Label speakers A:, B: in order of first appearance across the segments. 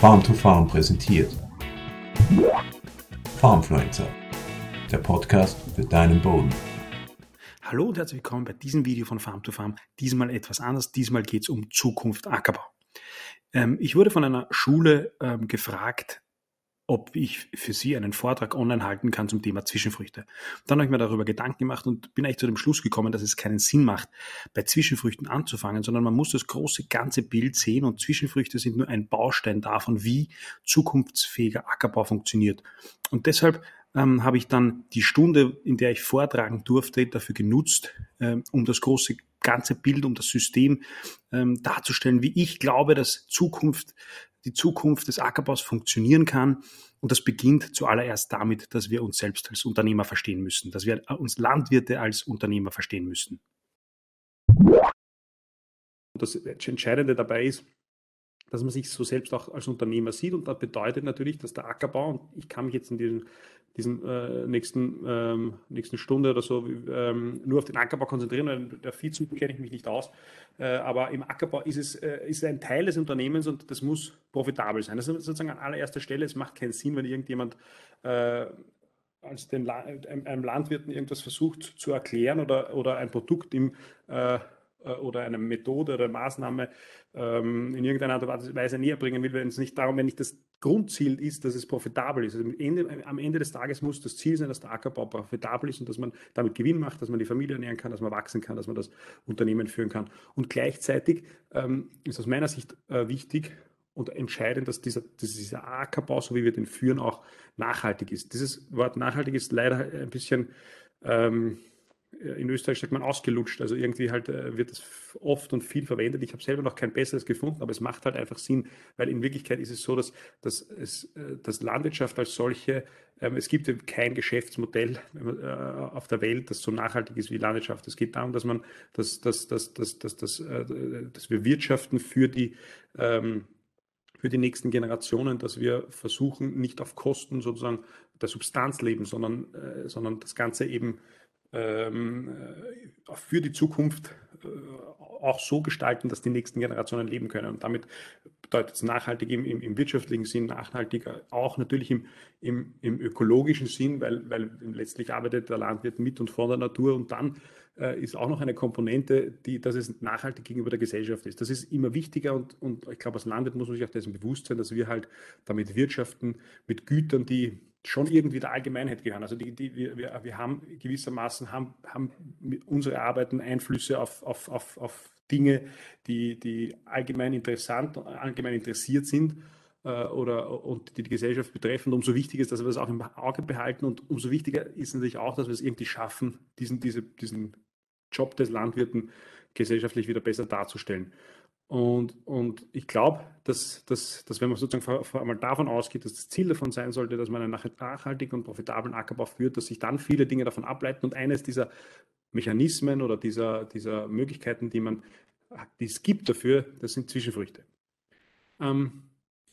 A: Farm to Farm präsentiert. Farmfluencer, der Podcast für deinen Boden.
B: Hallo und herzlich willkommen bei diesem Video von Farm to Farm. Diesmal etwas anders. Diesmal geht es um Zukunft Ackerbau. Ähm, ich wurde von einer Schule ähm, gefragt, ob ich für Sie einen Vortrag online halten kann zum Thema Zwischenfrüchte. Dann habe ich mir darüber Gedanken gemacht und bin eigentlich zu dem Schluss gekommen, dass es keinen Sinn macht, bei Zwischenfrüchten anzufangen, sondern man muss das große ganze Bild sehen und Zwischenfrüchte sind nur ein Baustein davon, wie zukunftsfähiger Ackerbau funktioniert. Und deshalb ähm, habe ich dann die Stunde, in der ich vortragen durfte, dafür genutzt, ähm, um das große ganze Bild, um das System ähm, darzustellen, wie ich glaube, dass Zukunft die Zukunft des Ackerbaus funktionieren kann. Und das beginnt zuallererst damit, dass wir uns selbst als Unternehmer verstehen müssen, dass wir uns Landwirte als Unternehmer verstehen müssen. Das Entscheidende dabei ist, dass man sich so selbst auch als Unternehmer sieht. Und das bedeutet natürlich, dass der Ackerbau, und ich kann mich jetzt in diesen, diesen äh, nächsten, ähm, nächsten Stunde oder so ähm, nur auf den Ackerbau konzentrieren, weil der Viehzucht kenne ich mich nicht aus. Äh, aber im Ackerbau ist es äh, ist ein Teil des Unternehmens und das muss profitabel sein. Das ist sozusagen an allererster Stelle. Es macht keinen Sinn, wenn irgendjemand äh, als den La einem Landwirten irgendwas versucht zu erklären oder, oder ein Produkt im äh, oder eine Methode oder Maßnahme ähm, in irgendeiner Art und Weise näher bringen will, wenn es nicht darum, wenn nicht das Grundziel ist, dass es profitabel ist. Also am, Ende, am Ende des Tages muss das Ziel sein, dass der Ackerbau profitabel ist und dass man damit Gewinn macht, dass man die Familie ernähren kann, dass man wachsen kann, dass man das Unternehmen führen kann. Und gleichzeitig ähm, ist aus meiner Sicht äh, wichtig, und entscheidend, dass dieser, dieser Ackerbau, so wie wir den führen, auch nachhaltig ist. Dieses Wort nachhaltig ist leider ein bisschen ähm, äh, in Österreich sagt man ausgelutscht. Also irgendwie halt äh, wird es oft und viel verwendet. Ich habe selber noch kein besseres gefunden, aber es macht halt einfach Sinn, weil in Wirklichkeit ist es so, dass, dass, es, äh, dass Landwirtschaft als solche, ähm, es gibt kein Geschäftsmodell auf der Welt, das so nachhaltig ist wie Landwirtschaft. Es geht darum, dass man, dass, dass, dass, dass, dass, dass, dass wir wirtschaften für die ähm, für die nächsten Generationen, dass wir versuchen, nicht auf Kosten sozusagen der Substanz leben, sondern, sondern das Ganze eben äh, für die Zukunft äh, auch so gestalten, dass die nächsten Generationen leben können. Und damit bedeutet es nachhaltig im, im, im wirtschaftlichen Sinn, nachhaltiger auch natürlich im, im, im ökologischen Sinn, weil, weil letztlich arbeitet der Landwirt mit und vor der Natur. Und dann äh, ist auch noch eine Komponente, die, dass es nachhaltig gegenüber der Gesellschaft ist. Das ist immer wichtiger und, und ich glaube, als Landwirt muss man sich auch dessen bewusst sein, dass wir halt damit wirtschaften mit Gütern, die schon irgendwie der Allgemeinheit gehören. Also die, die, wir, wir, haben gewissermaßen haben, haben unsere Arbeiten Einflüsse auf, auf, auf, auf Dinge, die, die allgemein interessant, allgemein interessiert sind äh, oder und die die Gesellschaft betreffen. Umso wichtiger ist, dass wir das auch im Auge behalten und umso wichtiger ist natürlich auch, dass wir es irgendwie schaffen, diesen, diese, diesen Job des Landwirten gesellschaftlich wieder besser darzustellen. Und, und ich glaube, dass, dass, dass wenn man sozusagen vor, vor einmal davon ausgeht, dass das Ziel davon sein sollte, dass man einen nachhaltigen und profitablen Ackerbau führt, dass sich dann viele Dinge davon ableiten. Und eines dieser Mechanismen oder dieser, dieser Möglichkeiten, die, man, die es gibt dafür, das sind Zwischenfrüchte. Ähm,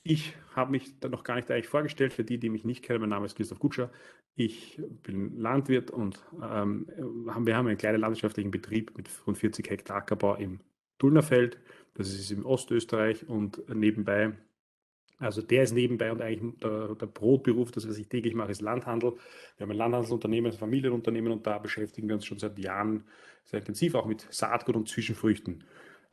B: ich habe mich da noch gar nicht eigentlich vorgestellt, für die, die mich nicht kennen. Mein Name ist Christoph Gutscher. Ich bin Landwirt und ähm, wir haben einen kleinen landwirtschaftlichen Betrieb mit rund 40 Hektar Ackerbau im Dulnerfeld. Das ist im Ostösterreich und nebenbei, also der ist nebenbei und eigentlich der, der Brotberuf, das, was ich täglich mache, ist Landhandel. Wir haben ein Landhandelsunternehmen, ein Familienunternehmen und da beschäftigen wir uns schon seit Jahren sehr intensiv auch mit Saatgut und Zwischenfrüchten.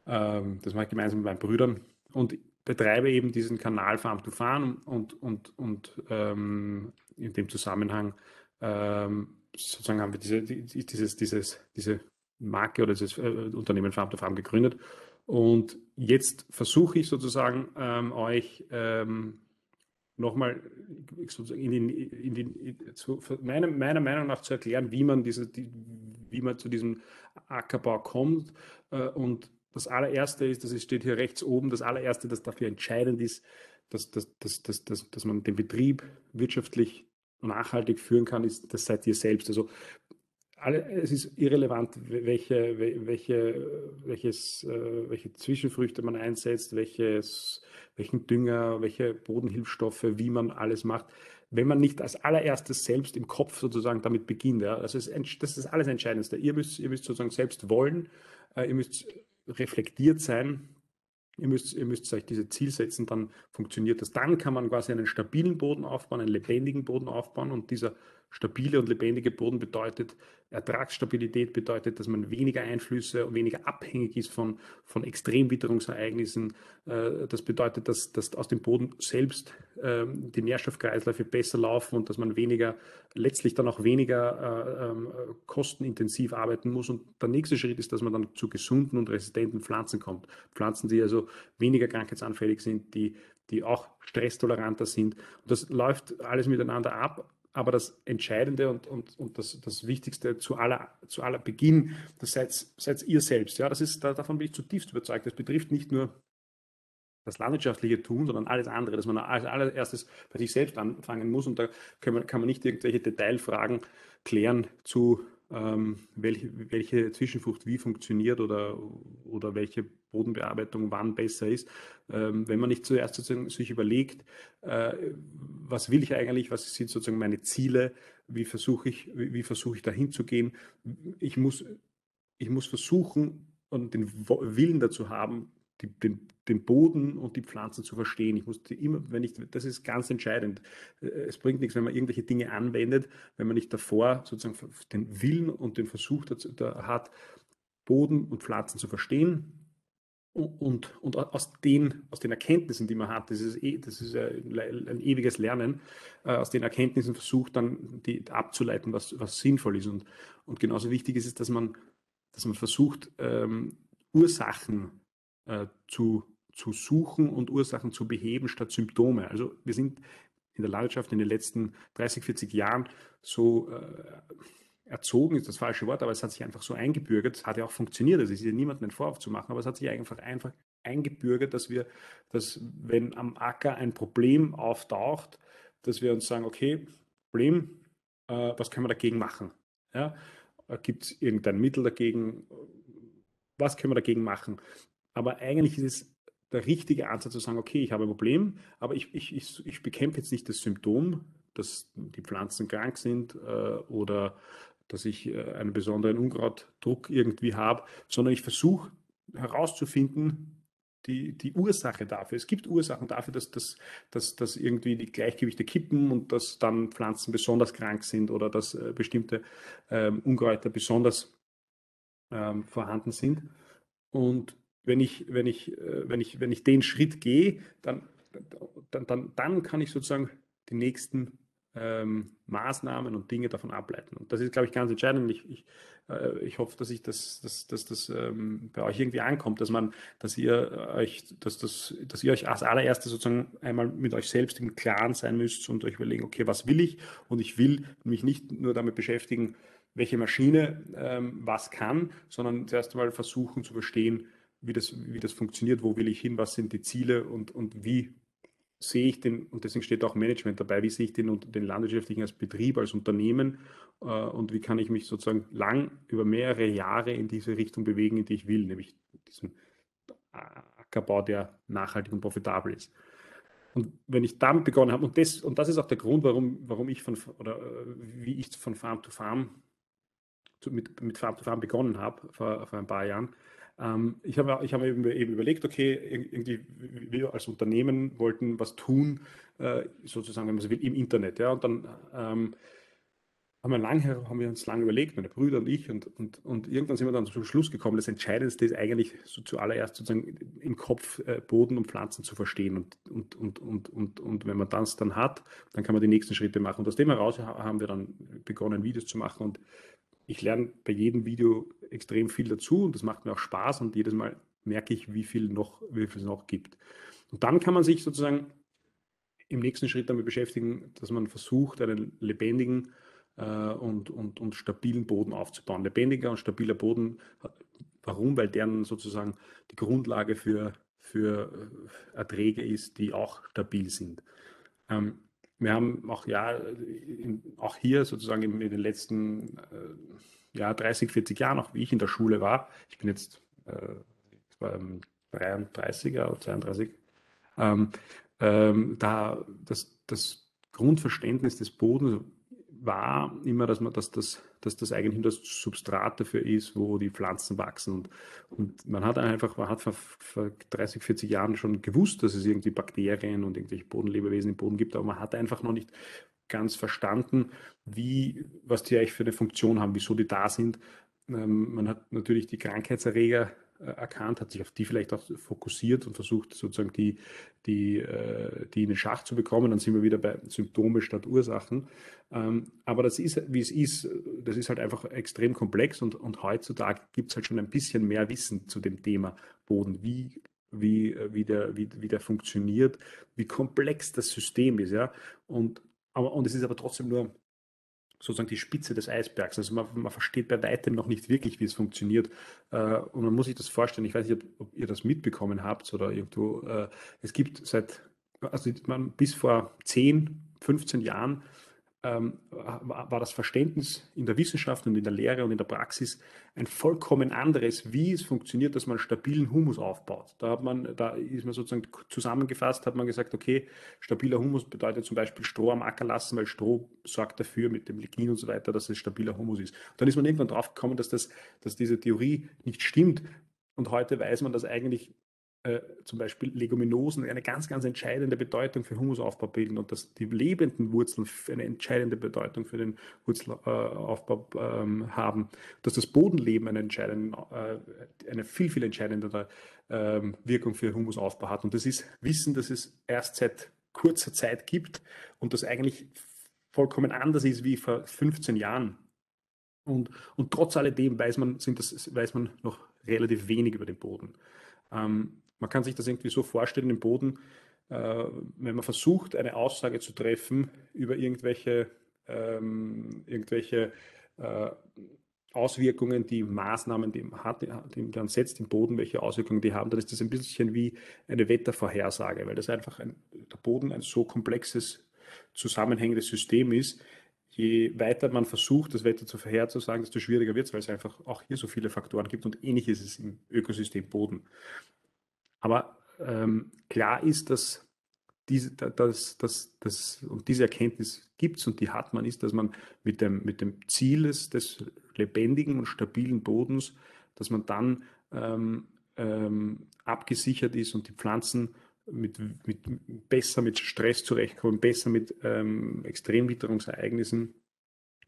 B: Ähm, das mache ich gemeinsam mit meinen Brüdern und betreibe eben diesen Kanal Farm to Farm und, und, und ähm, in dem Zusammenhang ähm, sozusagen haben wir diese, dieses, dieses, diese Marke oder dieses äh, Unternehmen Farm to Farm gegründet und jetzt versuche ich sozusagen ähm, euch ähm, nochmal in den, in den, zu, meiner, meiner, Meinung nach zu erklären, wie man, diese, die, wie man zu diesem Ackerbau kommt. Äh, und das allererste ist, das steht hier rechts oben, das allererste, das dafür entscheidend ist, dass, dass, dass, dass, dass, dass man den Betrieb wirtschaftlich nachhaltig führen kann, ist, das seid ihr selbst. Also alle, es ist irrelevant, welche, welche, welches, äh, welche Zwischenfrüchte man einsetzt, welches, welchen Dünger, welche Bodenhilfsstoffe, wie man alles macht, wenn man nicht als allererstes selbst im Kopf sozusagen damit beginnt. Ja. Also es, das ist alles Entscheidendste. Ihr müsst, ihr müsst sozusagen selbst wollen, äh, ihr müsst reflektiert sein Ihr müsst, ihr müsst euch diese Ziel setzen, dann funktioniert das. Dann kann man quasi einen stabilen Boden aufbauen, einen lebendigen Boden aufbauen und dieser stabile und lebendige Boden bedeutet, Ertragsstabilität bedeutet, dass man weniger Einflüsse und weniger abhängig ist von, von Extremwitterungsereignissen. Äh, das bedeutet, dass, dass aus dem Boden selbst ähm, die Nährstoffkreisläufe besser laufen und dass man weniger, letztlich dann auch weniger äh, ähm, kostenintensiv arbeiten muss. Und der nächste Schritt ist, dass man dann zu gesunden und resistenten Pflanzen kommt. Pflanzen, die also weniger krankheitsanfällig sind, die, die auch stresstoleranter sind. Und das läuft alles miteinander ab aber das Entscheidende und, und, und das, das Wichtigste zu aller, zu aller Beginn, das seid, seid ihr selbst. Ja, das ist, davon bin ich zutiefst überzeugt. Das betrifft nicht nur das landwirtschaftliche Tun, sondern alles andere, dass man als allererstes bei sich selbst anfangen muss. Und da kann man, kann man nicht irgendwelche Detailfragen klären zu ähm, welche, welche Zwischenfrucht wie funktioniert oder, oder welche Bodenbearbeitung wann besser ist. Ähm, wenn man nicht zuerst sozusagen sich überlegt, äh, was will ich eigentlich, was sind sozusagen meine Ziele, wie versuche ich, wie, wie versuche ich da hinzugehen. Ich muss, ich muss versuchen und den Willen dazu haben, die, den, den Boden und die Pflanzen zu verstehen. Ich muss immer, wenn ich, das ist ganz entscheidend. Äh, es bringt nichts, wenn man irgendwelche Dinge anwendet, wenn man nicht davor sozusagen den Willen und den Versuch dazu, da hat, Boden und Pflanzen zu verstehen. Und, und aus, den, aus den Erkenntnissen, die man hat, das ist, eh, das ist ein ewiges Lernen, äh, aus den Erkenntnissen versucht dann die, abzuleiten, was, was sinnvoll ist. Und, und genauso wichtig ist es, dass man, dass man versucht, ähm, Ursachen äh, zu, zu suchen und Ursachen zu beheben statt Symptome. Also wir sind in der Landwirtschaft in den letzten 30, 40 Jahren so äh, erzogen, ist das falsche Wort, aber es hat sich einfach so eingebürgert. Es hat ja auch funktioniert. Es ist ja niemandem einen Vorwurf zu machen, aber es hat sich einfach, einfach eingebürgert, dass wir, dass wenn am Acker ein Problem auftaucht, dass wir uns sagen, okay, Problem, äh, was können wir dagegen machen? Ja? Gibt es irgendein Mittel dagegen? Was können wir dagegen machen? Aber eigentlich ist es der richtige Ansatz zu sagen, okay, ich habe ein Problem, aber ich, ich, ich, ich bekämpfe jetzt nicht das Symptom, dass die Pflanzen krank sind äh, oder dass ich äh, einen besonderen Unkrautdruck irgendwie habe, sondern ich versuche herauszufinden, die, die Ursache dafür. Es gibt Ursachen dafür, dass, dass, dass, dass irgendwie die Gleichgewichte kippen und dass dann Pflanzen besonders krank sind oder dass äh, bestimmte ähm, Unkräuter besonders ähm, vorhanden sind. Und wenn ich, wenn ich, äh, wenn ich, wenn ich den Schritt gehe, dann, dann, dann, dann kann ich sozusagen die nächsten ähm, Maßnahmen und Dinge davon ableiten. Und das ist, glaube ich, ganz entscheidend. Ich, ich, äh, ich hoffe, dass ich das, dass, dass das ähm, bei euch irgendwie ankommt, dass man, dass ihr euch, dass das, dass ihr euch als allererstes sozusagen einmal mit euch selbst im Klaren sein müsst und euch überlegen, okay, was will ich? Und ich will mich nicht nur damit beschäftigen, welche Maschine ähm, was kann, sondern zuerst einmal versuchen zu verstehen, wie das, wie das funktioniert, wo will ich hin, was sind die Ziele und, und wie sehe ich den, und deswegen steht auch Management dabei, wie sehe ich den, den landwirtschaftlichen als Betrieb, als Unternehmen äh, und wie kann ich mich sozusagen lang über mehrere Jahre in diese Richtung bewegen, in die ich will, nämlich diesen Ackerbau, der nachhaltig und profitabel ist. Und wenn ich damit begonnen habe, und das, und das ist auch der Grund, warum, warum ich von, oder äh, wie ich von Farm to Farm, mit, mit Farm to Farm begonnen habe vor, vor ein paar Jahren, ähm, ich habe ich hab eben, eben überlegt, okay, irgendwie wir als Unternehmen wollten was tun, äh, sozusagen, wenn man so will, im Internet. Ja, und dann ähm, haben wir, lang, haben wir uns lange überlegt, meine Brüder und ich, und, und, und irgendwann sind wir dann zum Schluss gekommen, das Entscheidendste ist eigentlich so zuallererst sozusagen im Kopf äh, Boden und Pflanzen zu verstehen. Und, und, und, und, und, und wenn man das dann hat, dann kann man die nächsten Schritte machen. Und aus dem heraus haben wir dann begonnen, Videos zu machen. Und ich lerne bei jedem Video extrem viel dazu und das macht mir auch Spaß und jedes Mal merke ich, wie viel noch, wie viel es noch gibt. Und dann kann man sich sozusagen im nächsten Schritt damit beschäftigen, dass man versucht, einen lebendigen äh, und, und, und stabilen Boden aufzubauen. Lebendiger und stabiler Boden, warum? Weil deren sozusagen die Grundlage für, für äh, Erträge ist, die auch stabil sind. Ähm, wir haben auch, ja, in, auch hier sozusagen in, in den letzten äh, ja, 30, 40 Jahren, auch wie ich in der Schule war, ich bin jetzt äh, 33er oder 32, ähm, ähm, da das, das Grundverständnis des Bodens war immer, dass man, dass das, dass das eigentlich das Substrat dafür ist, wo die Pflanzen wachsen. Und, und man hat einfach, man hat vor, vor 30, 40 Jahren schon gewusst, dass es irgendwie Bakterien und irgendwelche Bodenlebewesen im Boden gibt, aber man hat einfach noch nicht ganz verstanden, wie, was die eigentlich für eine Funktion haben, wieso die da sind. Ähm, man hat natürlich die Krankheitserreger erkannt, hat sich auf die vielleicht auch fokussiert und versucht sozusagen die, die, äh, die in den Schach zu bekommen. Dann sind wir wieder bei Symptome statt Ursachen. Ähm, aber das ist, wie es ist, das ist halt einfach extrem komplex und, und heutzutage gibt es halt schon ein bisschen mehr Wissen zu dem Thema Boden. Wie wie, wie, der, wie, wie der funktioniert, wie komplex das System ist, ja. Und, aber, und es ist aber trotzdem nur sozusagen die Spitze des Eisbergs. Also man, man, versteht bei weitem noch nicht wirklich, wie es funktioniert. Äh, und man muss sich das vorstellen. Ich weiß nicht, ob, ob ihr das mitbekommen habt oder irgendwo. Äh, es gibt seit, also man, bis vor 10, 15 Jahren ähm, war das Verständnis in der Wissenschaft und in der Lehre und in der Praxis ein vollkommen anderes, wie es funktioniert, dass man stabilen Humus aufbaut. Da hat man, da ist man sozusagen zusammengefasst, hat man gesagt, okay, stabiler Humus bedeutet zum Beispiel Stroh am Acker lassen, weil Stroh sorgt dafür mit dem Lignin und so weiter, dass es stabiler Humus ist. Dann ist man irgendwann drauf gekommen, dass das, dass diese Theorie nicht stimmt. Und heute weiß man, dass eigentlich äh, zum Beispiel Leguminosen eine ganz, ganz entscheidende Bedeutung für Humusaufbau bilden und dass die lebenden Wurzeln eine entscheidende Bedeutung für den Wurzelaufbau ähm, haben, dass das Bodenleben eine, äh, eine viel, viel entscheidendere ähm, Wirkung für Humusaufbau hat. Und das ist Wissen, das es erst seit kurzer Zeit gibt und das eigentlich vollkommen anders ist wie vor 15 Jahren. Und, und trotz alledem weiß man, sind das, weiß man noch relativ wenig über den Boden. Ähm, man kann sich das irgendwie so vorstellen im Boden, äh, wenn man versucht, eine Aussage zu treffen über irgendwelche, ähm, irgendwelche äh, Auswirkungen, die Maßnahmen, die man, hat, die man setzt im Boden, welche Auswirkungen die haben, dann ist das ein bisschen wie eine Wettervorhersage, weil das einfach ein, der Boden ein so komplexes, zusammenhängendes System ist. Je weiter man versucht, das Wetter zu vorherzusagen, desto schwieriger wird es, weil es einfach auch hier so viele Faktoren gibt und ähnlich ist es im Ökosystem Boden. Aber ähm, klar ist, dass diese, dass, dass, dass, und diese Erkenntnis gibt es und die hat man, ist, dass man mit dem, mit dem Ziel des, des lebendigen und stabilen Bodens, dass man dann ähm, ähm, abgesichert ist und die Pflanzen mit, mit, besser mit Stress zurechtkommen, besser mit ähm, Extremwitterungsereignissen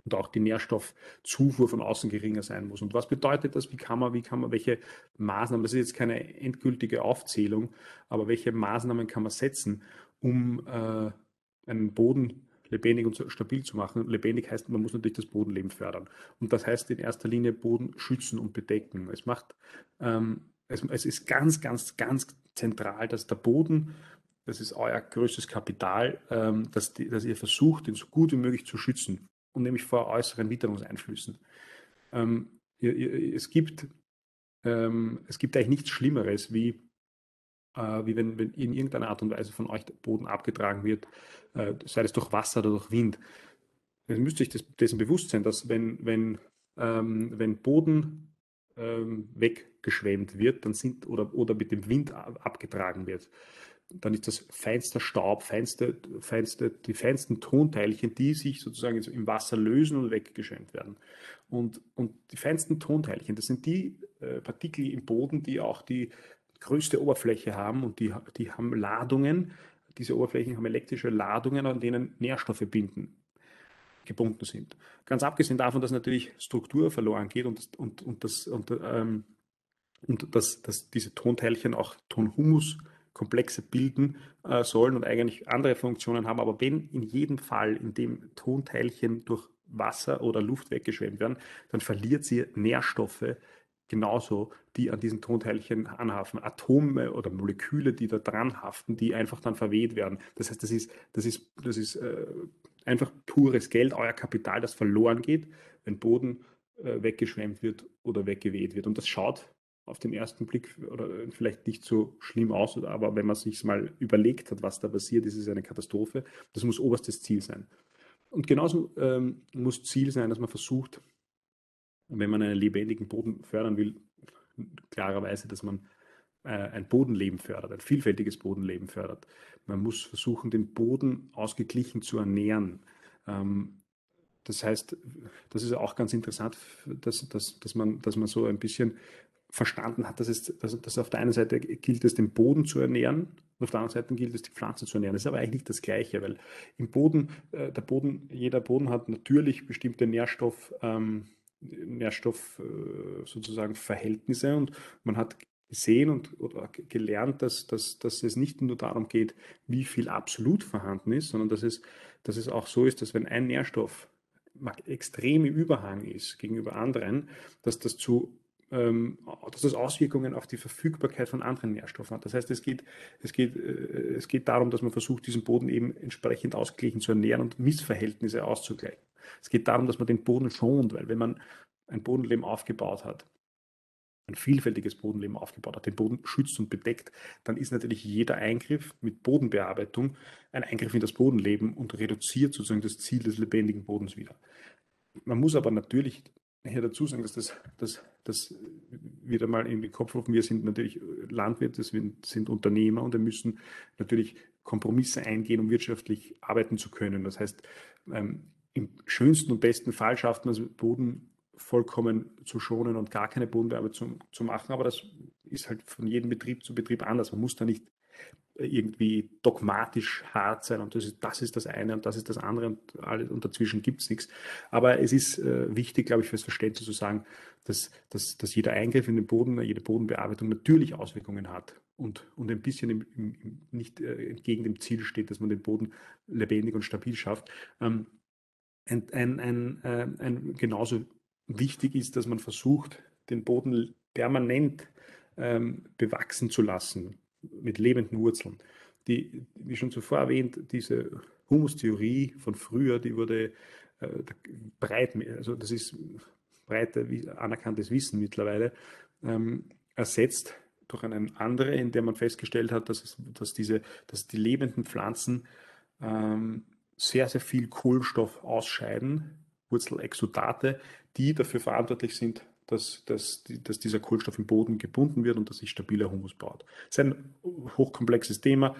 B: und auch die Nährstoffzufuhr von außen geringer sein muss. Und was bedeutet das? Wie kann man, wie kann man, welche Maßnahmen, das ist jetzt keine endgültige Aufzählung, aber welche Maßnahmen kann man setzen, um äh, einen Boden lebendig und stabil zu machen. Lebendig heißt, man muss natürlich das Bodenleben fördern. Und das heißt in erster Linie Boden schützen und bedecken. Es macht, ähm, es, es ist ganz, ganz, ganz zentral, dass der Boden das ist euer größtes Kapital, ähm, dass, dass, ihr versucht, ihn so gut wie möglich zu schützen und nämlich vor äußeren Witterungseinflüssen. Ähm, es, gibt, ähm, es gibt eigentlich nichts Schlimmeres, wie, äh, wie wenn, wenn, in irgendeiner Art und Weise von euch der Boden abgetragen wird, äh, sei es durch Wasser oder durch Wind. Ihr müsst euch des, dessen bewusst sein, dass wenn, wenn, ähm, wenn Boden ähm, weggeschwemmt wird dann sind, oder, oder mit dem Wind abgetragen wird, dann ist das feinster Staub, feinste, feinste, die feinsten Tonteilchen, die sich sozusagen im Wasser lösen und weggeschwemmt werden. Und, und die feinsten Tonteilchen, das sind die äh, Partikel im Boden, die auch die größte Oberfläche haben und die, die haben Ladungen. Diese Oberflächen haben elektrische Ladungen, an denen Nährstoffe binden gebunden sind. Ganz abgesehen davon, dass natürlich Struktur verloren geht und, und, und, das, und, ähm, und dass, dass diese Tonteilchen auch Tonhumus Komplexe bilden äh, sollen und eigentlich andere Funktionen haben. Aber wenn in jedem Fall, in dem Tonteilchen durch Wasser oder Luft weggeschwemmt werden, dann verliert sie Nährstoffe genauso, die an diesen Tonteilchen anhaften. Atome oder Moleküle, die da dran haften, die einfach dann verweht werden. Das heißt, das ist, das ist, das ist äh, einfach pures Geld, euer Kapital, das verloren geht, wenn Boden äh, weggeschwemmt wird oder weggeweht wird. Und das schaut auf den ersten Blick oder vielleicht nicht so schlimm aus, aber wenn man sich mal überlegt hat, was da passiert, ist es eine Katastrophe. Das muss oberstes Ziel sein. Und genauso ähm, muss Ziel sein, dass man versucht, wenn man einen lebendigen Boden fördern will, klarerweise, dass man äh, ein Bodenleben fördert, ein vielfältiges Bodenleben fördert. Man muss versuchen, den Boden ausgeglichen zu ernähren. Ähm, das heißt, das ist auch ganz interessant, dass, dass, dass, man, dass man so ein bisschen verstanden hat, dass, es, dass, dass auf der einen Seite gilt es, den Boden zu ernähren, und auf der anderen Seite gilt es, die Pflanze zu ernähren. Das ist aber eigentlich das Gleiche, weil im Boden, äh, der Boden, jeder Boden hat natürlich bestimmte Nährstoff, ähm, Nährstoff äh, sozusagen Verhältnisse und man hat gesehen und oder gelernt, dass, dass, dass es nicht nur darum geht, wie viel absolut vorhanden ist, sondern dass es, dass es auch so ist, dass wenn ein Nährstoff extrem im Überhang ist gegenüber anderen, dass das zu dass das Auswirkungen auf die Verfügbarkeit von anderen Nährstoffen hat. Das heißt, es geht, es, geht, äh, es geht darum, dass man versucht, diesen Boden eben entsprechend ausgeglichen zu ernähren und Missverhältnisse auszugleichen. Es geht darum, dass man den Boden schont, weil wenn man ein Bodenleben aufgebaut hat, ein vielfältiges Bodenleben aufgebaut hat, den Boden schützt und bedeckt, dann ist natürlich jeder Eingriff mit Bodenbearbeitung ein Eingriff in das Bodenleben und reduziert sozusagen das Ziel des lebendigen Bodens wieder. Man muss aber natürlich hier dazu sagen, dass das, das, das wieder mal in den Kopf rufen, wir sind natürlich Landwirte, wir sind Unternehmer und wir müssen natürlich Kompromisse eingehen, um wirtschaftlich arbeiten zu können. Das heißt, ähm, im schönsten und besten Fall schafft man es, Boden vollkommen zu schonen und gar keine Bodenbearbeitung zu, zu machen, aber das ist halt von jedem Betrieb zu Betrieb anders. Man muss da nicht irgendwie dogmatisch hart sein und das ist, das ist das eine und das ist das andere und, alles, und dazwischen gibt es nichts. Aber es ist äh, wichtig, glaube ich, fürs Verständnis zu sagen, dass, dass, dass jeder Eingriff in den Boden, jede Bodenbearbeitung natürlich Auswirkungen hat und, und ein bisschen im, im, nicht äh, entgegen dem Ziel steht, dass man den Boden lebendig und stabil schafft. Ähm, ein, ein, ein, äh, ein, genauso wichtig ist, dass man versucht, den Boden permanent ähm, bewachsen zu lassen mit lebenden Wurzeln. Die, wie schon zuvor erwähnt, diese Humustheorie von früher, die wurde äh, breit, also das ist breite anerkanntes Wissen mittlerweile, ähm, ersetzt durch eine andere, in der man festgestellt hat, dass, es, dass, diese, dass die lebenden Pflanzen ähm, sehr, sehr viel Kohlenstoff ausscheiden, Wurzelexudate, die dafür verantwortlich sind, dass, dass, dass dieser Kohlenstoff im Boden gebunden wird und dass sich stabiler Humus baut. Das ist ein hochkomplexes Thema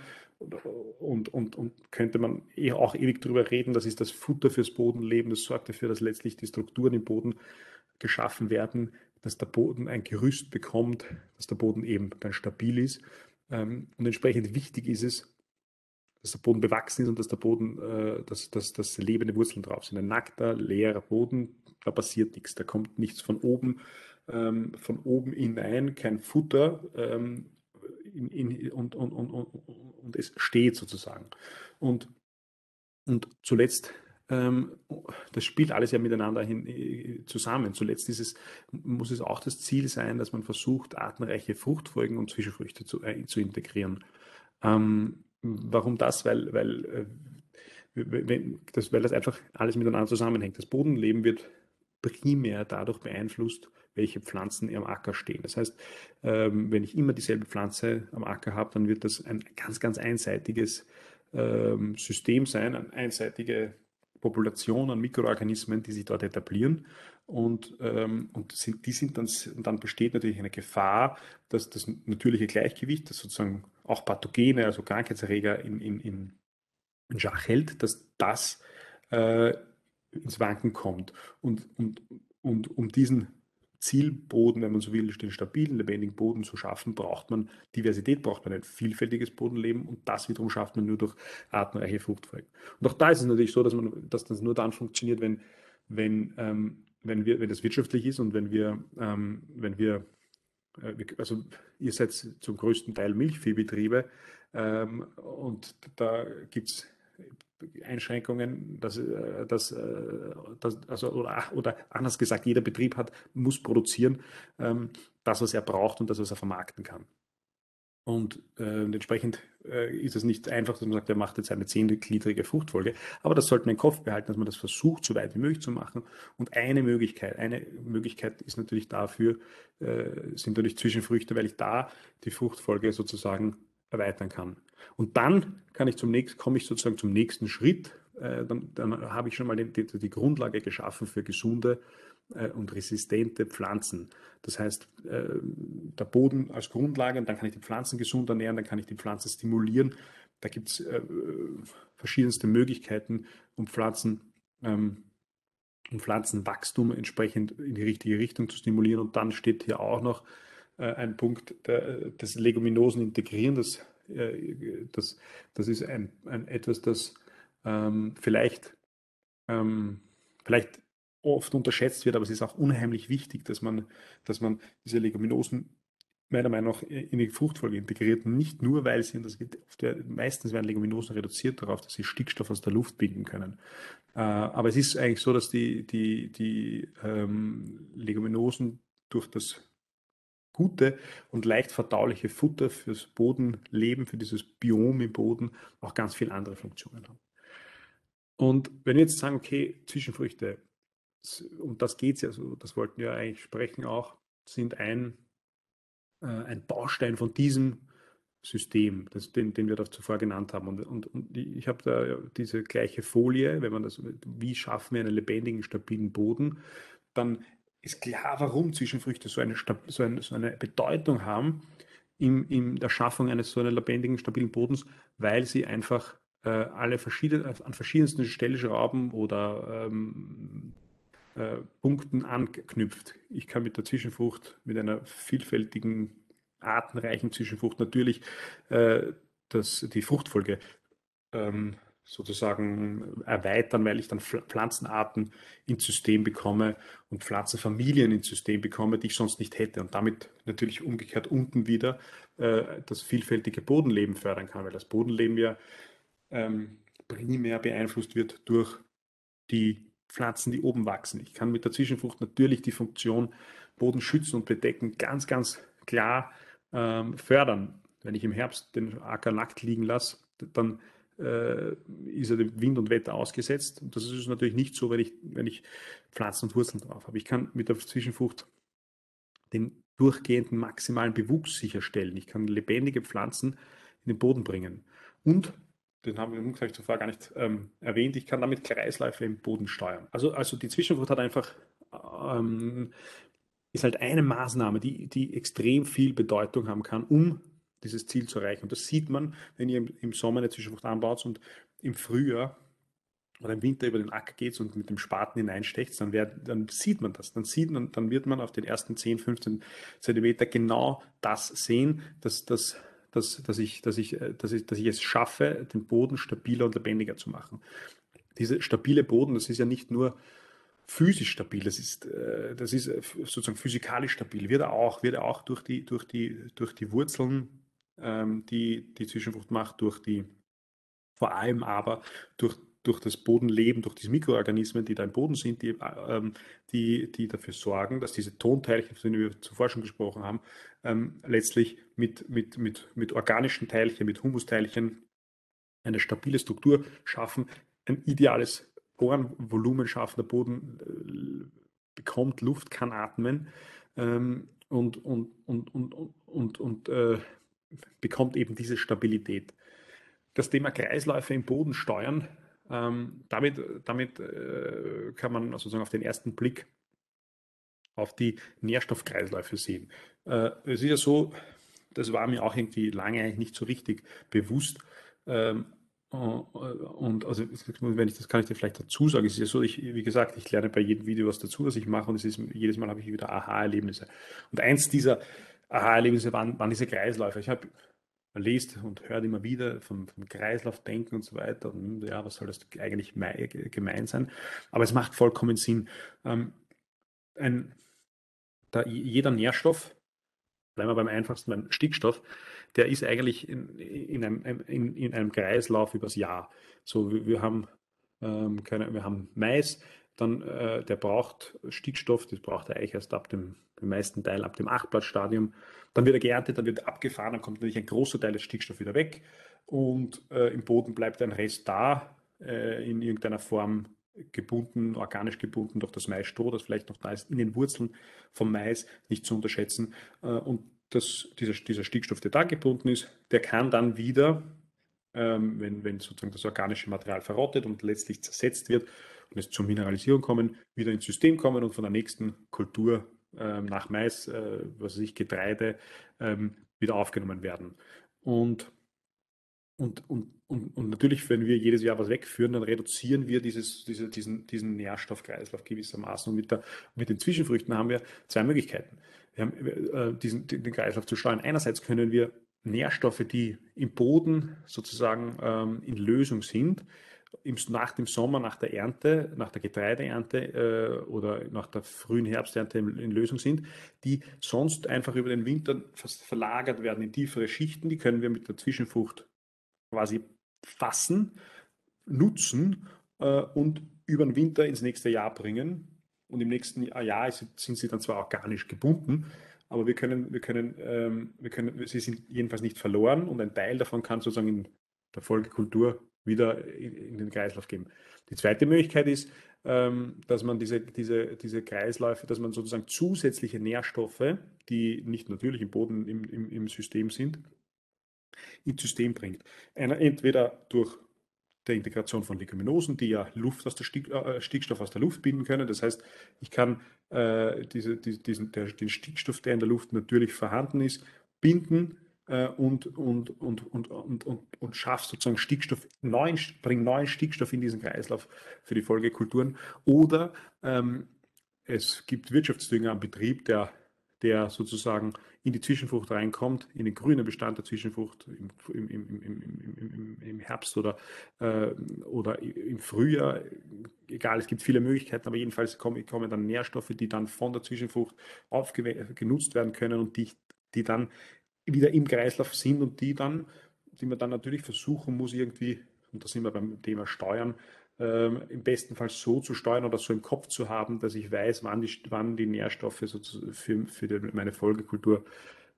B: und, und, und könnte man eh auch ewig darüber reden. Das ist das Futter fürs Bodenleben. Das sorgt dafür, dass letztlich die Strukturen im Boden geschaffen werden, dass der Boden ein Gerüst bekommt, dass der Boden eben dann stabil ist. Ähm, und entsprechend wichtig ist es, dass der Boden bewachsen ist und dass der Boden, äh, dass, dass, dass lebende Wurzeln drauf sind. Ein nackter, leerer Boden, da passiert nichts, da kommt nichts von oben, ähm, von oben hinein, kein Futter ähm, in, in, und, und, und, und, es steht sozusagen. Und, und zuletzt ähm, das spielt alles ja miteinander hin, äh, zusammen. Zuletzt ist es, muss es auch das Ziel sein, dass man versucht, artenreiche Fruchtfolgen und Zwischenfrüchte zu, äh, zu integrieren. Ähm, Warum das? Weil, weil, äh, das, weil das einfach alles miteinander zusammenhängt. Das Bodenleben wird primär dadurch beeinflusst, welche Pflanzen am Acker stehen. Das heißt, ähm, wenn ich immer dieselbe Pflanze am Acker habe, dann wird das ein ganz, ganz einseitiges ähm, System sein, eine einseitige Population an Mikroorganismen, die sich dort etablieren. Und, ähm, und sind, die sind dann, dann besteht natürlich eine Gefahr, dass das natürliche Gleichgewicht, das sozusagen auch Pathogene, also Krankheitserreger in, in, in, Schach hält, dass das äh, ins Wanken kommt. Und, und, und um diesen Zielboden, wenn man so will, den stabilen, lebendigen Boden zu schaffen, braucht man Diversität, braucht man ein vielfältiges Bodenleben und das wiederum schafft man nur durch artenreiche Fruchtfolgen. Und auch da ist es natürlich so, dass, man, dass das nur dann funktioniert, wenn, wenn, ähm, wenn, wir, wenn das wirtschaftlich ist und wenn wir, ähm, wenn wir also ihr seid zum größten Teil Milchviehbetriebe ähm, und da gibt es Einschränkungen, dass, äh, dass, äh, dass also, oder, oder, anders gesagt, jeder Betrieb hat, muss produzieren, ähm, das, was er braucht und das, was er vermarkten kann. Und äh, entsprechend äh, ist es nicht einfach, dass man sagt, er macht jetzt eine zehngliedrige Fruchtfolge. Aber das sollte man im Kopf behalten, dass man das versucht, so weit wie möglich zu machen. Und eine Möglichkeit, eine Möglichkeit ist natürlich dafür, äh, sind natürlich Zwischenfrüchte, weil ich da die Fruchtfolge sozusagen erweitern kann. Und dann kann ich zum nächsten, komme ich sozusagen zum nächsten Schritt. Äh, dann, dann habe ich schon mal die, die, die Grundlage geschaffen für gesunde und resistente Pflanzen. Das heißt, äh, der Boden als Grundlage und dann kann ich die Pflanzen gesund ernähren, dann kann ich die Pflanzen stimulieren. Da gibt es äh, verschiedenste Möglichkeiten, um Pflanzen ähm, um Pflanzenwachstum entsprechend in die richtige Richtung zu stimulieren. Und dann steht hier auch noch äh, ein Punkt des Leguminosen integrieren. Das, äh, das, das ist ein, ein etwas, das ähm, vielleicht, ähm, vielleicht oft unterschätzt wird, aber es ist auch unheimlich wichtig, dass man, dass man diese Leguminosen meiner Meinung nach in die Fruchtfolge integriert. Nicht nur, weil sie, das geht meistens werden Leguminosen reduziert darauf, dass sie Stickstoff aus der Luft binden können. Äh, aber es ist eigentlich so, dass die, die, die ähm, Leguminosen durch das gute und leicht verdauliche Futter fürs Bodenleben, für dieses Biom im Boden auch ganz viele andere Funktionen haben. Und wenn wir jetzt sagen, okay, Zwischenfrüchte, um das geht es ja, also das wollten wir eigentlich sprechen auch, sind ein, äh, ein Baustein von diesem System, das, den, den wir da zuvor genannt haben. Und, und, und ich habe da diese gleiche Folie, wenn man das, wie schaffen wir einen lebendigen, stabilen Boden, dann ist klar, warum Zwischenfrüchte so eine, so eine, so eine Bedeutung haben in, in der Schaffung eines so einen lebendigen, stabilen Bodens, weil sie einfach äh, alle verschieden, an verschiedensten Stellschrauben oder ähm, äh, Punkten anknüpft. Ich kann mit der Zwischenfrucht, mit einer vielfältigen, artenreichen Zwischenfrucht natürlich äh, das, die Fruchtfolge ähm, sozusagen erweitern, weil ich dann Pflanzenarten ins System bekomme und Pflanzenfamilien ins System bekomme, die ich sonst nicht hätte. Und damit natürlich umgekehrt unten wieder äh, das vielfältige Bodenleben fördern kann, weil das Bodenleben ja ähm, primär beeinflusst wird durch die Pflanzen, die oben wachsen. Ich kann mit der Zwischenfrucht natürlich die Funktion Boden schützen und bedecken ganz, ganz klar ähm, fördern. Wenn ich im Herbst den Acker nackt liegen lasse, dann äh, ist er dem Wind und Wetter ausgesetzt. Und das ist natürlich nicht so, wenn ich, wenn ich Pflanzen und Wurzeln drauf habe. Ich kann mit der Zwischenfrucht den durchgehenden maximalen Bewuchs sicherstellen. Ich kann lebendige Pflanzen in den Boden bringen. Und den haben wir vielleicht zuvor gar nicht ähm, erwähnt, ich kann damit Kreisläufe im Boden steuern. Also, also die Zwischenfrucht hat einfach, ähm, ist halt eine Maßnahme, die, die extrem viel Bedeutung haben kann, um dieses Ziel zu erreichen. Und das sieht man, wenn ihr im, Sommer eine Zwischenfrucht anbaut und im Frühjahr oder im Winter über den Acker geht und mit dem Spaten hineinstecht, dann, dann sieht man das. Dann, sieht man, dann wird man auf den ersten 10, 15 Zentimeter genau das sehen, dass, dass dass, dass, ich, dass, ich, äh, dass, ich, dass ich es schaffe, den Boden stabiler und lebendiger zu machen. Dieser stabile Boden, das ist ja nicht nur physisch stabil, das ist, äh, das ist äh, sozusagen physikalisch stabil, wird er auch, wird er auch durch, die, durch, die, durch die Wurzeln, ähm, die die Zwischenfrucht macht, durch die, vor allem aber durch, durch das Bodenleben, durch diese Mikroorganismen, die da im Boden sind, die, ähm, die, die dafür sorgen, dass diese Tonteilchen, von denen wir zuvor schon gesprochen haben, ähm, letztlich mit, mit, mit, mit organischen Teilchen, mit Humusteilchen eine stabile Struktur schaffen, ein ideales Porenvolumen schaffen, der Boden äh, bekommt Luft, kann atmen ähm, und, und, und, und, und, und äh, bekommt eben diese Stabilität. Das Thema Kreisläufe im Boden steuern ähm, damit damit äh, kann man sozusagen auf den ersten Blick auf die Nährstoffkreisläufe sehen. Äh, es ist ja so, das war mir auch irgendwie lange eigentlich nicht so richtig bewusst. Ähm, äh, und also, wenn ich das kann ich dir vielleicht dazu sagen, es ist ja so, ich, wie gesagt, ich lerne bei jedem Video was dazu, was ich mache, und es ist, jedes Mal habe ich wieder Aha-Erlebnisse. Und eins dieser Aha-Erlebnisse waren, waren diese Kreisläufe. Ich habe man liest und hört immer wieder vom, vom Kreislaufdenken und so weiter. Und ja, was soll das eigentlich gemein sein? Aber es macht vollkommen Sinn. Ähm, ein, da jeder Nährstoff, bleiben wir beim einfachsten, beim Stickstoff, der ist eigentlich in, in, einem, in, in einem Kreislauf übers Jahr. So, wir, wir haben, ähm, keine, wir haben Mais, dann äh, der braucht Stickstoff, das braucht er eigentlich erst ab dem, dem meisten Teil, ab dem Achtblattstadium. Dann wird er geerntet, dann wird er abgefahren, dann kommt natürlich ein großer Teil des Stickstoffs wieder weg und äh, im Boden bleibt ein Rest da, äh, in irgendeiner Form gebunden, organisch gebunden durch das Maisstroh, das vielleicht noch da ist, in den Wurzeln vom Mais nicht zu unterschätzen. Äh, und das, dieser, dieser Stickstoff, der da gebunden ist, der kann dann wieder, ähm, wenn, wenn sozusagen das organische Material verrottet und letztlich zersetzt wird es zur Mineralisierung kommen, wieder ins System kommen und von der nächsten Kultur ähm, nach Mais, äh, was weiß ich, Getreide, ähm, wieder aufgenommen werden. Und und, und, und, und natürlich, wenn wir jedes Jahr was wegführen, dann reduzieren wir dieses, diese, diesen, diesen Nährstoffkreislauf gewissermaßen. Und mit, der, mit den Zwischenfrüchten haben wir zwei Möglichkeiten. Wir haben äh, diesen, den Kreislauf zu steuern. Einerseits können wir Nährstoffe, die im Boden sozusagen ähm, in Lösung sind, im, nach dem Sommer, nach der Ernte, nach der Getreideernte äh, oder nach der frühen Herbsternte in, in, Lösung sind, die sonst einfach über den Winter verlagert werden in tiefere Schichten, die können wir mit der Zwischenfrucht quasi fassen, nutzen äh, und über den Winter ins nächste Jahr bringen. Und im nächsten Jahr sind sie dann zwar organisch gebunden, aber wir können, wir können, ähm, wir können, sie sind jedenfalls nicht verloren und ein Teil davon kann sozusagen in der Folgekultur wieder in, den Kreislauf geben. Die zweite Möglichkeit ist, ähm, dass man diese, diese, diese Kreisläufe, dass man sozusagen zusätzliche Nährstoffe, die nicht natürlich im Boden im, im, im System sind, ins System bringt. Entweder durch der Integration von Leguminosen, die ja Luft aus der Stick, äh, Stickstoff aus der Luft binden können. Das heißt, ich kann äh, diese, die, diesen, der, den Stickstoff, der in der Luft natürlich vorhanden ist, binden und, und, und, und, und, und, und schaffe sozusagen Stickstoff, neuen, bringe neuen Stickstoff in diesen Kreislauf für die Folgekulturen. Oder ähm, es gibt Wirtschaftsdünger am Betrieb, der der sozusagen in die Zwischenfrucht reinkommt, in den grünen Bestand der Zwischenfrucht im, im, im, im Herbst oder, äh, oder im Frühjahr. Egal, es gibt viele Möglichkeiten, aber jedenfalls kommen, kommen dann Nährstoffe, die dann von der Zwischenfrucht genutzt werden können und die, die dann wieder im Kreislauf sind und die dann, die man dann natürlich versuchen muss, irgendwie, und da sind wir beim Thema Steuern, ähm, im besten Fall so zu steuern oder so im Kopf zu haben, dass ich weiß, wann die, wann die Nährstoffe für, für die, meine Folgekultur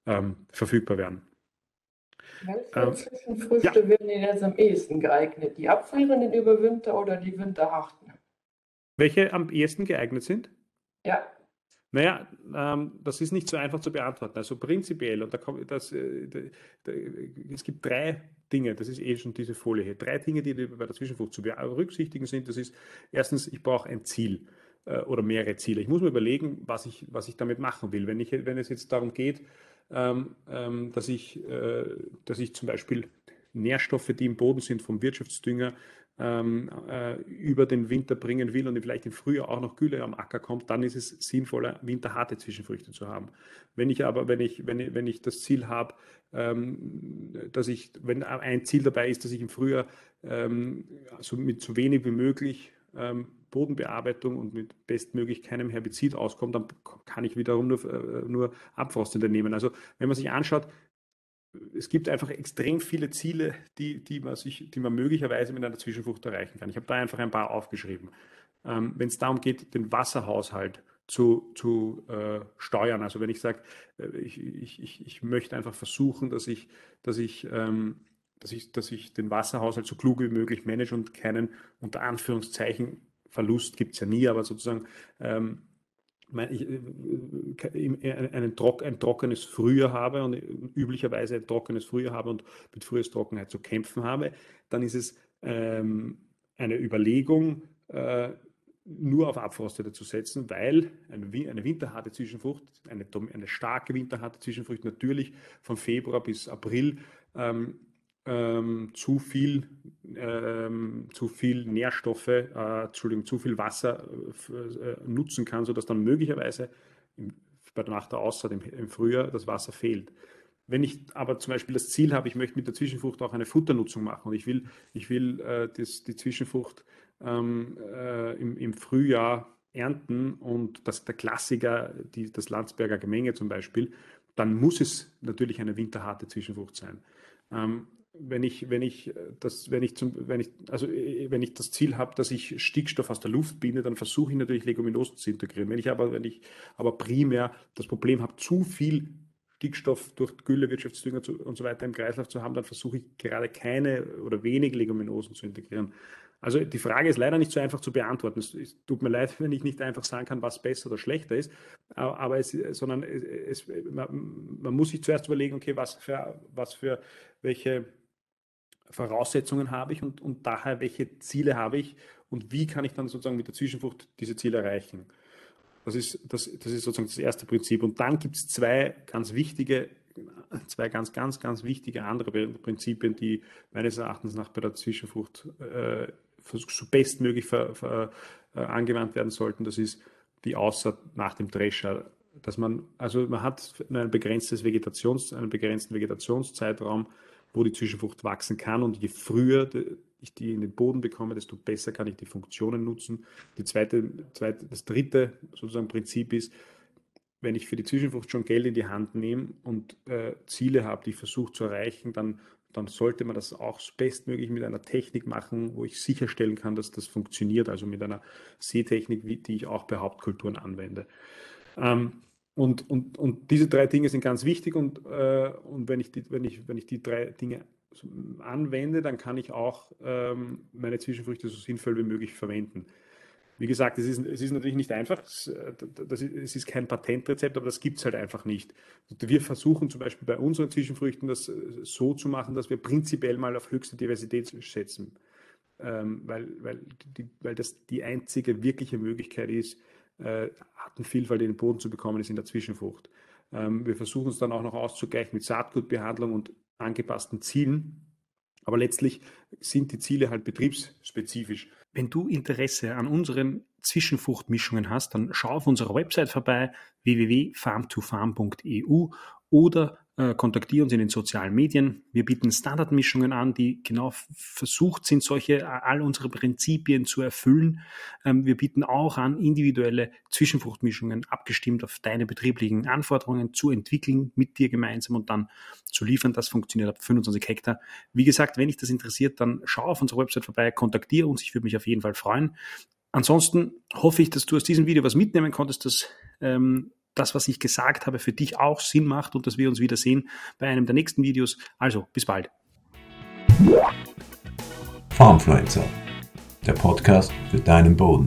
B: ähm, verfügbar werden.
C: Welche ähm, Zwischenfrüchte ja. werden Ihnen jetzt am ehesten geeignet? Die abfrierenden über Winter oder die winterharten?
B: Welche am ehesten geeignet sind?
C: Ja.
B: Naja, ähm, das ist nicht so einfach zu beantworten. Also prinzipiell, und da kommt das, äh, es gibt drei Dinge, das ist eh schon diese Folie hier, drei Dinge, die bei der Zwischenfrucht zu berücksichtigen sind. Das ist erstens, ich brauche ein Ziel äh, oder mehrere Ziele. Ich muss mir überlegen, was ich, was ich damit machen will. Wenn, ich, wenn es jetzt darum geht, ähm, ähm, dass, ich, äh, dass ich zum Beispiel Nährstoffe, die im Boden sind, vom Wirtschaftsdünger ähm, äh, über den Winter bringen will und vielleicht im Frühjahr auch noch Gülle am Acker kommt, dann ist es sinnvoller, winterharte Zwischenfrüchte zu haben. Wenn ich aber, wenn ich, wenn ich, wenn ich das Ziel habe, ähm, dass ich, wenn ein Ziel dabei ist, dass ich im Frühjahr ähm, so mit so wenig wie möglich ähm, Bodenbearbeitung und mit bestmöglich keinem Herbizid auskomme, dann kann ich wiederum nur, äh, nur Abfrostende nehmen. Also wenn man sich anschaut, es gibt einfach extrem viele Ziele, die, die, man sich, die man möglicherweise mit einer Zwischenfrucht erreichen kann. Ich habe da einfach ein paar aufgeschrieben. Ähm, Wenn es darum geht, den Wasserhaushalt zu, zu äh, steuern, also wenn ich sage, äh, ich, ich, ich, möchte einfach versuchen, dass ich, dass ich ähm, dass ich, dass ich den Wasserhaushalt so klug wie möglich manage und keinen unter Anführungszeichen Verlust gibt es ja nie, aber sozusagen ähm, ich, äh, äh, einen Trock, ein trockenes Frühjahr habe und üblicherweise ein trockenes Frühjahr habe und mit Frühjahrstrockenheit zu kämpfen habe, dann ist es ähm, eine Überlegung, äh, nur auf Abfrostete zu setzen, weil eine, eine winterharte Zwischenfrucht, eine, eine, starke winterharte Zwischenfrucht natürlich von Februar bis April ähm, ähm, zu viel, ähm, zu viel Nährstoffe, äh, Entschuldigung, zu viel Wasser äh, nutzen kann, sodass dann möglicherweise im, nach der Aussaat im, im, Frühjahr das Wasser fehlt. Wenn ich aber zum Beispiel das Ziel habe, ich möchte mit der Zwischenfrucht auch eine Futternutzung machen und ich will, ich will äh, das, die Zwischenfrucht ähm, äh, im, im Frühjahr ernten und das der Klassiker, die, das Landsberger Gemenge zum Beispiel, dann muss es natürlich eine winterharte Zwischenfrucht sein. Ähm, wenn ich, wenn ich das, wenn ich zum, wenn ich, also wenn ich das Ziel habe, dass ich Stickstoff aus der Luft binde, dann versuche ich natürlich Leguminosen zu integrieren. Wenn ich aber, wenn ich aber primär das Problem habe, zu viel Stickstoff durch Gülle, Wirtschaftsdünger und so weiter im Kreislauf zu haben, dann versuche ich gerade keine oder wenig Leguminosen zu integrieren. Also die Frage ist leider nicht so einfach zu beantworten. Es, es, tut mir leid, wenn ich nicht einfach sagen kann, was besser oder schlechter ist, aber es, sondern es, man, man, muss sich zuerst überlegen, okay, was für, was für welche Voraussetzungen habe ich und, und daher welche Ziele habe ich und wie kann ich dann sozusagen mit der Zwischenfrucht diese Ziele erreichen. Das ist, das, das ist sozusagen das erste Prinzip. Und dann gibt es zwei ganz wichtige, zwei ganz, ganz, ganz wichtige andere Prinzipien, die meines Erachtens nach bei der Zwischenfrucht äh, so bestmöglich ver, ver, äh, angewandt werden sollten. Das ist die Aussaat nach dem Drescher. Dass man, also man hat ein begrenztes Vegetations, einen begrenzten Vegetationszeitraum, wo die Zwischenfrucht wachsen kann. Und je früher ich die in den Boden bekomme, desto besser kann ich die Funktionen nutzen. Die zweite, zweite, das dritte sozusagen Prinzip ist, wenn ich für die Zwischenfrucht schon Geld in die Hand nehme und äh, Ziele habe, die ich versuche zu erreichen, dann, dann sollte man das auch bestmöglich mit einer Technik machen, wo ich sicherstellen kann, dass das funktioniert, also mit einer Sehtechnik, die ich auch bei Hauptkulturen anwende. Ähm, und, und, und diese drei Dinge sind ganz wichtig und, äh, und wenn, ich die, wenn, ich, wenn ich die drei Dinge anwende, dann kann ich auch ähm, meine Zwischenfrüchte so sinnvoll wie möglich verwenden. Wie gesagt, es ist, es ist natürlich nicht einfach, es, das ist, es ist kein Patentrezept, aber das gibt es halt einfach nicht. Wir versuchen zum Beispiel bei unseren Zwischenfrüchten das äh, so zu machen, dass wir prinzipiell mal auf höchste Diversität setzen, ähm, weil, weil, die, weil das die einzige wirkliche Möglichkeit ist, äh, Artenvielfalt in den Boden zu bekommen, ist in der Zwischenfrucht. Ähm, wir versuchen es dann auch noch auszugleichen mit Saatgutbehandlung und angepassten Zielen. Aber letztlich sind die Ziele halt betriebsspezifisch.
D: Wenn du Interesse an unseren Zwischenfruchtmischungen hast, dann schau auf unserer Website vorbei www.farmtofarm.eu oder äh, kontaktiere uns in den sozialen Medien. Wir bieten Standardmischungen an, die genau versucht sind, solche äh, all unsere Prinzipien zu erfüllen. Ähm, wir bieten auch an, individuelle Zwischenfruchtmischungen abgestimmt auf deine betrieblichen Anforderungen zu entwickeln, mit dir gemeinsam und dann zu liefern. Das funktioniert ab 25 Hektar. Wie gesagt, wenn dich das interessiert, dann schau auf unserer Website vorbei, kontaktiere uns. Ich würde mich auf jeden Fall freuen. Ansonsten hoffe ich, dass du aus diesem Video was mitnehmen konntest, dass ähm, das, was ich gesagt habe, für dich auch Sinn macht und dass wir uns wieder sehen bei einem der nächsten Videos. Also, bis bald.
A: Farmfluencer, der Podcast für deinen Boden.